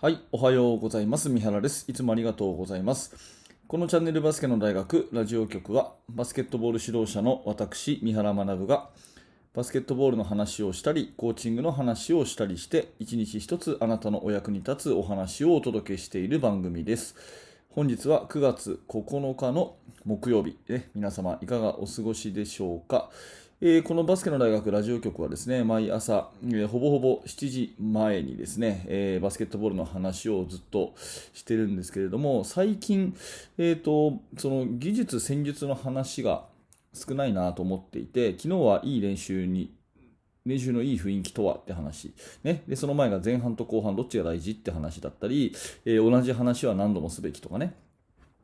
はい、おはようございます。三原です。いつもありがとうございます。このチャンネルバスケの大学ラジオ局は、バスケットボール指導者の私、三原学が、バスケットボールの話をしたり、コーチングの話をしたりして、一日一つあなたのお役に立つお話をお届けしている番組です。本日は9月9日の木曜日、ね、皆様いかがお過ごしでしょうか？えーこのバスケの大学ラジオ局はですね、毎朝、えーほぼほぼ7時前にですね、えーバスケットボールの話をずっとしてるんですけれども、最近、えーと、その技術、戦術の話が少ないなと思っていて、昨日はいい練習に練習のいい雰囲気とはって話、ね、でその前が前半と後半どっちが大事って話だったり、え同じ話は何度もすべきとかね、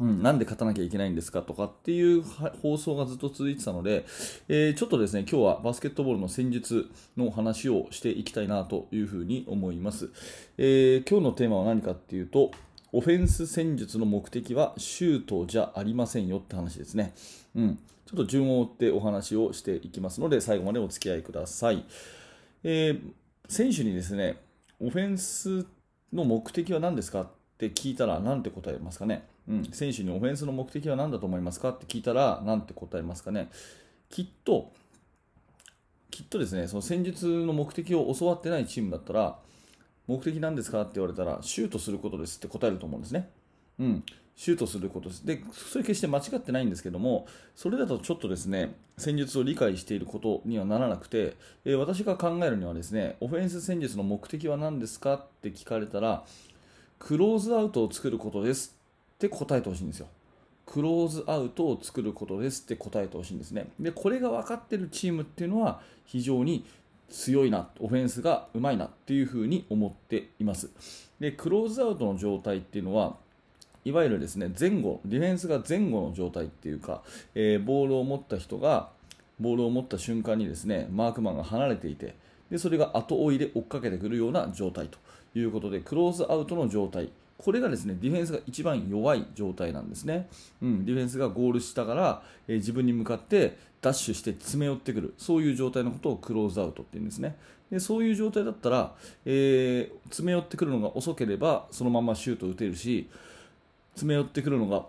うん、なんで勝たなきゃいけないんですかとかっていう放送がずっと続いてたので、えーちょっとですね今日はバスケットボールの戦術の話をしていきたいなというふうに思います、えー今日のテーマは何かっていうとオフェンス戦術の目的はシュートじゃありませんよって話ですね、うん、ちょっと順を追ってお話をしていきますので最後までお付き合いください、えー選手にですねオフェンスの目的は何ですかって聞いたら何て答えますかね、うん、選手にオフェンスの目的は何だと思いますか？って聞いたら何て答えますかねきっときっとですねその戦術の目的を教わってないチームだったら目的何ですかって言われたらシュートすることですって答えると思うんですね。うん、シュートすることです。で、それ決して間違ってないんですけども、それだとちょっとですね、戦術を理解していることにはならなくて、えー私が考えるにはですね、オフェンス戦術の目的は何ですかって聞かれたら、クローズアウトを作ることですって答えてほしいんですよ。クローズアウトを作ることですって答えてほしいんですね。で、これが分かってるチームっていうのは非常に強いな、オフェンスがうまいなっていうふうに思っています。で、クローズアウトの状態っていうのは、いわゆるですね前後、ディフェンスが前後の状態っていうか、えーボールを持った人がボールを持った瞬間にですねマークマンが離れていてでそれが後追いで追っかけてくるような状態ということでクローズアウトの状態これがですねディフェンスが一番弱い状態なんですね、うん、ディフェンスがゴールしたから、えー自分に向かってダッシュして詰め寄ってくる。そういう状態のことをクローズアウトって言うんですね。でそういう状態だったら、えー詰め寄ってくるのが遅ければそのままシュートを打てるし詰め寄ってくるのが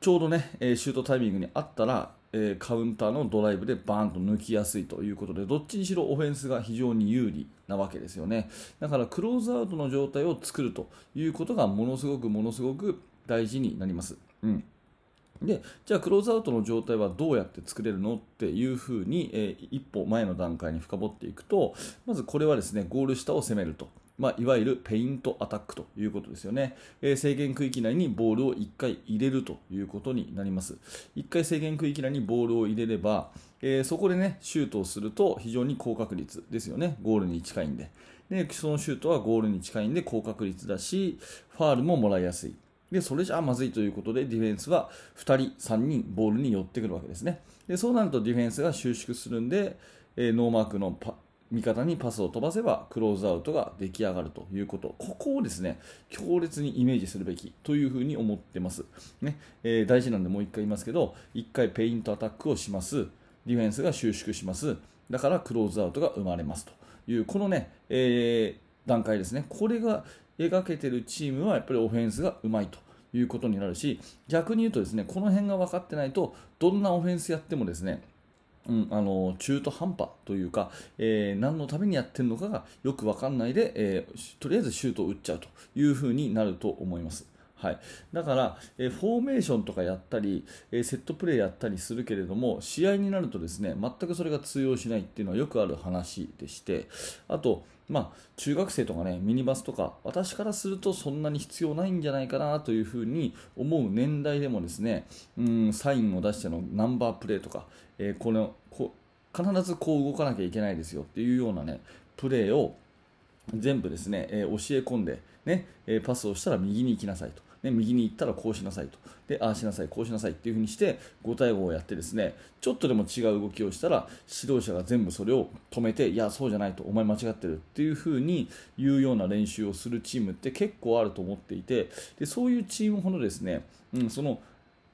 ちょうどね、えーシュートタイミングにあったら、えカウンターのドライブでバーンと抜きやすいということで、どっちにしろオフェンスが非常に有利なわけですよね。だからクローズアウトの状態を作るということがものすごくものすごく大事になります。うん。でじゃあクローズアウトの状態はどうやって作れるのっていうふうに、えー一歩前の段階に深掘っていくとまずこれはですねゴール下を攻めると、まあ、いわゆるペイントアタックということですよね、えー制限区域内にボールを1回入れるということになります。1回制限区域内にボールを入れれば、えーそこでねシュートをすると非常に高確率ですよね。ゴールに近いんで。でそのシュートはゴールに近いんで高確率だしファールももらいやすい。でそれじゃまずいということでディフェンスは2人、3人ボールに寄ってくるわけですね。でそうなるとディフェンスが収縮するんで、えーノーマークのパ味方にパスを飛ばせばクローズアウトが出来上がるということ、ここをですね強烈にイメージするべきというふうに思ってます。ね。えー大事なんでもう1回言いますけど、1回ペイントアタックをします、ディフェンスが収縮します、だからクローズアウトが生まれますという、このね、えー段階ですね、これが描けてるチームはやっぱりオフェンスがうまいということになるし逆に言うとですねこの辺が分かってないとどんなオフェンスやってもですねうん、あの中途半端というか、えー何のためにやってるのかがよく分かんないで、えーとりあえずシュートを打っちゃうというふうになると思います。はい、だから、えーフォーメーションとかやったり、えーセットプレーやったりするけれども試合になるとですね全くそれが通用しないっていうのはよくある話でしてあと、まあ、中学生とかねミニバスとか私からするとそんなに必要ないんじゃないかなというふうに思う年代でもですねうんサインを出してのナンバープレーとか、えーこのこ必ずこう動かなきゃいけないですよっていうようなねプレーを全部ですね、えー教え込んで、ねえーパスをしたら右に行きなさいと、ね、右に行ったらこうしなさいと。でああしなさいこうしなさいっていうふうにして5対5をやってですねちょっとでも違う動きをしたら指導者が全部それを止めていやそうじゃないとお前間違ってるっていうふうに言うような練習をするチームって結構あると思っていてでそういうチームほどですね、うん、その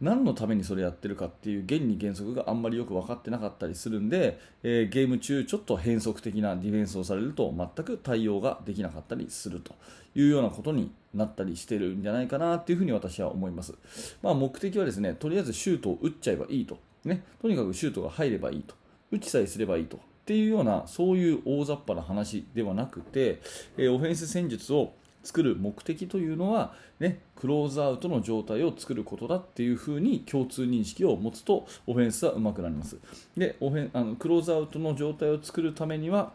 何のためにそれやってるかっていう原理原則があんまりよく分かってなかったりするんで、えー、ゲーム中ちょっと変則的なディフェンスをされると全く対応ができなかったりするというようなことになったりしてるんじゃないかなっていうふうに私は思います。まあ、目的はですね、とりあえずシュートを打っちゃえばいいと。ね、とにかくシュートが入ればいいと。打ちさえすればいいと。っていうような、そういう大雑把な話ではなくて、えー、オフェンス戦術を作る目的というのは、ね、クローズアウトの状態を作ることだっていうふうに共通認識を持つとオフェンスは上手くなります。でオフェンあのクローズアウトの状態を作るためには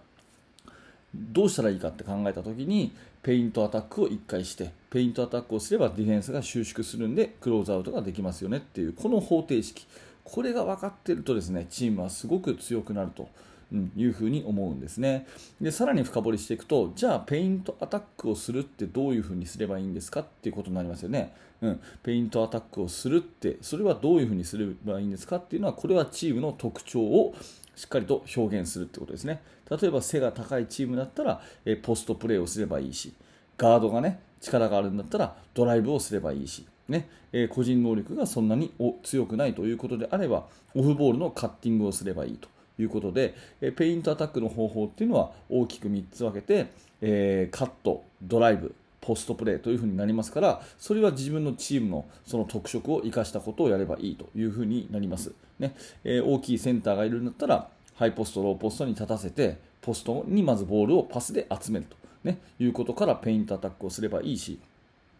どうしたらいいかって考えた時にペイントアタックを1回してペイントアタックをすればディフェンスが収縮するんでクローズアウトができますよねっていうこの方程式。これが分かってるとですねチームはすごく強くなると、いうふうに思うんですね。でさらに深掘りしていくとじゃあペイントアタックをするってどういうふうにすればいいんですかっていうことになりますよね、うん、ペイントアタックをするってそれはどういうふうにすればいいんですかっていうのはこれはチームの特徴をしっかりと表現するってことですね。例えば背が高いチームだったらえポストプレーをすればいいしガードがね力があるんだったらドライブをすればいいしね。え個人能力がそんなに強くないということであればオフボールのカッティングをすればいいと。いうことで、えペイントアタックの方法っていうのは大きく3つ分けて、えー、カット、ドライブ、ポストプレーというふうになりますから、それは自分のチームのその特色を生かしたことをやればいいというふうになります。ね。えー、大きいセンターがいるんだったら、ハイポスト、ローポストに立たせて、ポストにまずボールをパスで集めると、ね、いうことからペイントアタックをすればいいし、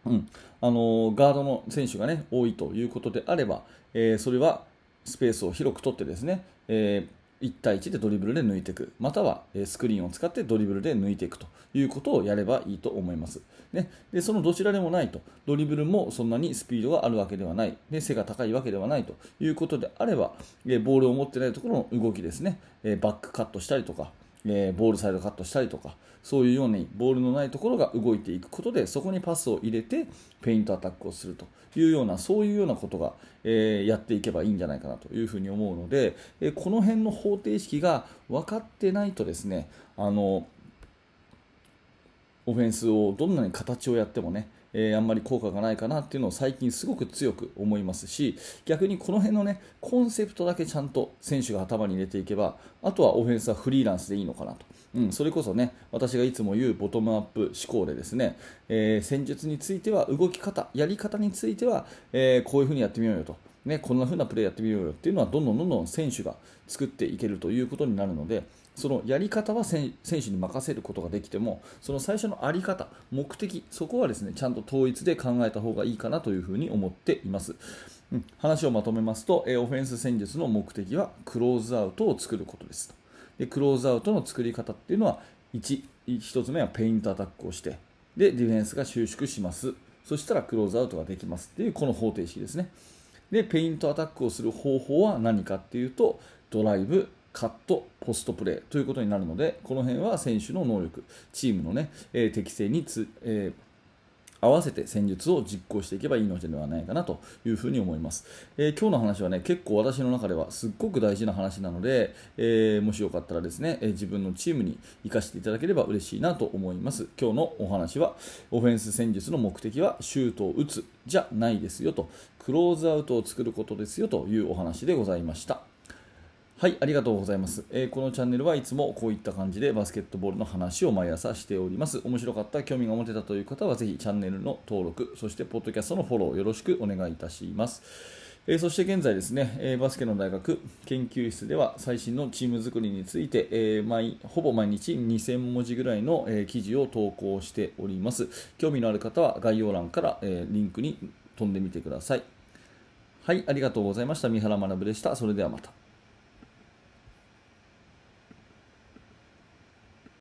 うん。あの、ガードの選手が、ね、多いということであれば、えー、それはスペースを広く取ってですね、えー1対1でドリブルで抜いていく、またはスクリーンを使ってドリブルで抜いていくということをやればいいと思います。ね、でそのどちらでもないと、ドリブルもそんなにスピードがあるわけではない、で背が高いわけではないということであれば、ボールを持ってないところの動きですね、バックカットしたりとか、えボールサイドカットしたりとか、そういうようにボールのないところが動いていくことで、そこにパスを入れて、ペイントアタックをすると。いうような、そういうようなことが、えー、やっていけばいいんじゃないかなというふに思うので、えこの辺の方程式が分かってないとですね、あの、オフェンスをどんなに形をやってもね、えー、あんまり効果がないかなっていうのを最近すごく強く思いますし逆にこの辺のねコンセプトだけちゃんと選手が頭に入れていけばあとはオフェンスはフリーランスでいいのかなと。うん、それこそね私がいつも言うボトムアップ思考でですね、えー、戦術については動き方、やり方については、えー、こういうふうにやってみようよと、ね、こんな風なプレーやってみようよっていうのはどんどんどんどん選手が作っていけるということになるのでそのやり方は選手に任せることができてもその最初の在り方目的そこはですねちゃんと統一で考えた方がいいかなというふうに思っています、うん、話をまとめますと、えオフェンス戦術の目的はクローズアウトを作ることですでクローズアウトの作り方っていうのは 1, 1つ目はペイントアタックをしてでディフェンスが収縮します。そしたらクローズアウトができます。っていうこの方程式ですね。でペイントアタックをする方法は何かっていうとドライブカット、ポストプレーということになるので、この辺は選手の能力、チームの、ねえー、適正につ、えー合わせて戦術を実行していけばいいのではないかなというふに思います、えー、今日の話はね結構私の中ではすっごく大事な話なので、えー、もしよかったらですね、え、自分のチームに生かしていただければ嬉しいなと思います。今日のお話はオフェンス戦術の目的はシュートを打つじゃないですよとクローズアウトを作ることですよというお話でございました。はい、ありがとうございます、えー、このチャンネルはいつもこういった感じでバスケットボールの話を毎朝しております。面白かった、興味が持てたという方はぜひチャンネルの登録、そしてポッドキャストのフォローよろしくお願いいたします。えー、そして現在ですね、えー、バスケの大学研究室では最新のチーム作りについて、え毎ほぼ毎日2000文字ぐらいの、え記事を投稿しております。興味のある方は概要欄から、えリンクに飛んでみてください。はい、ありがとうございました。三原学でした。それではまた。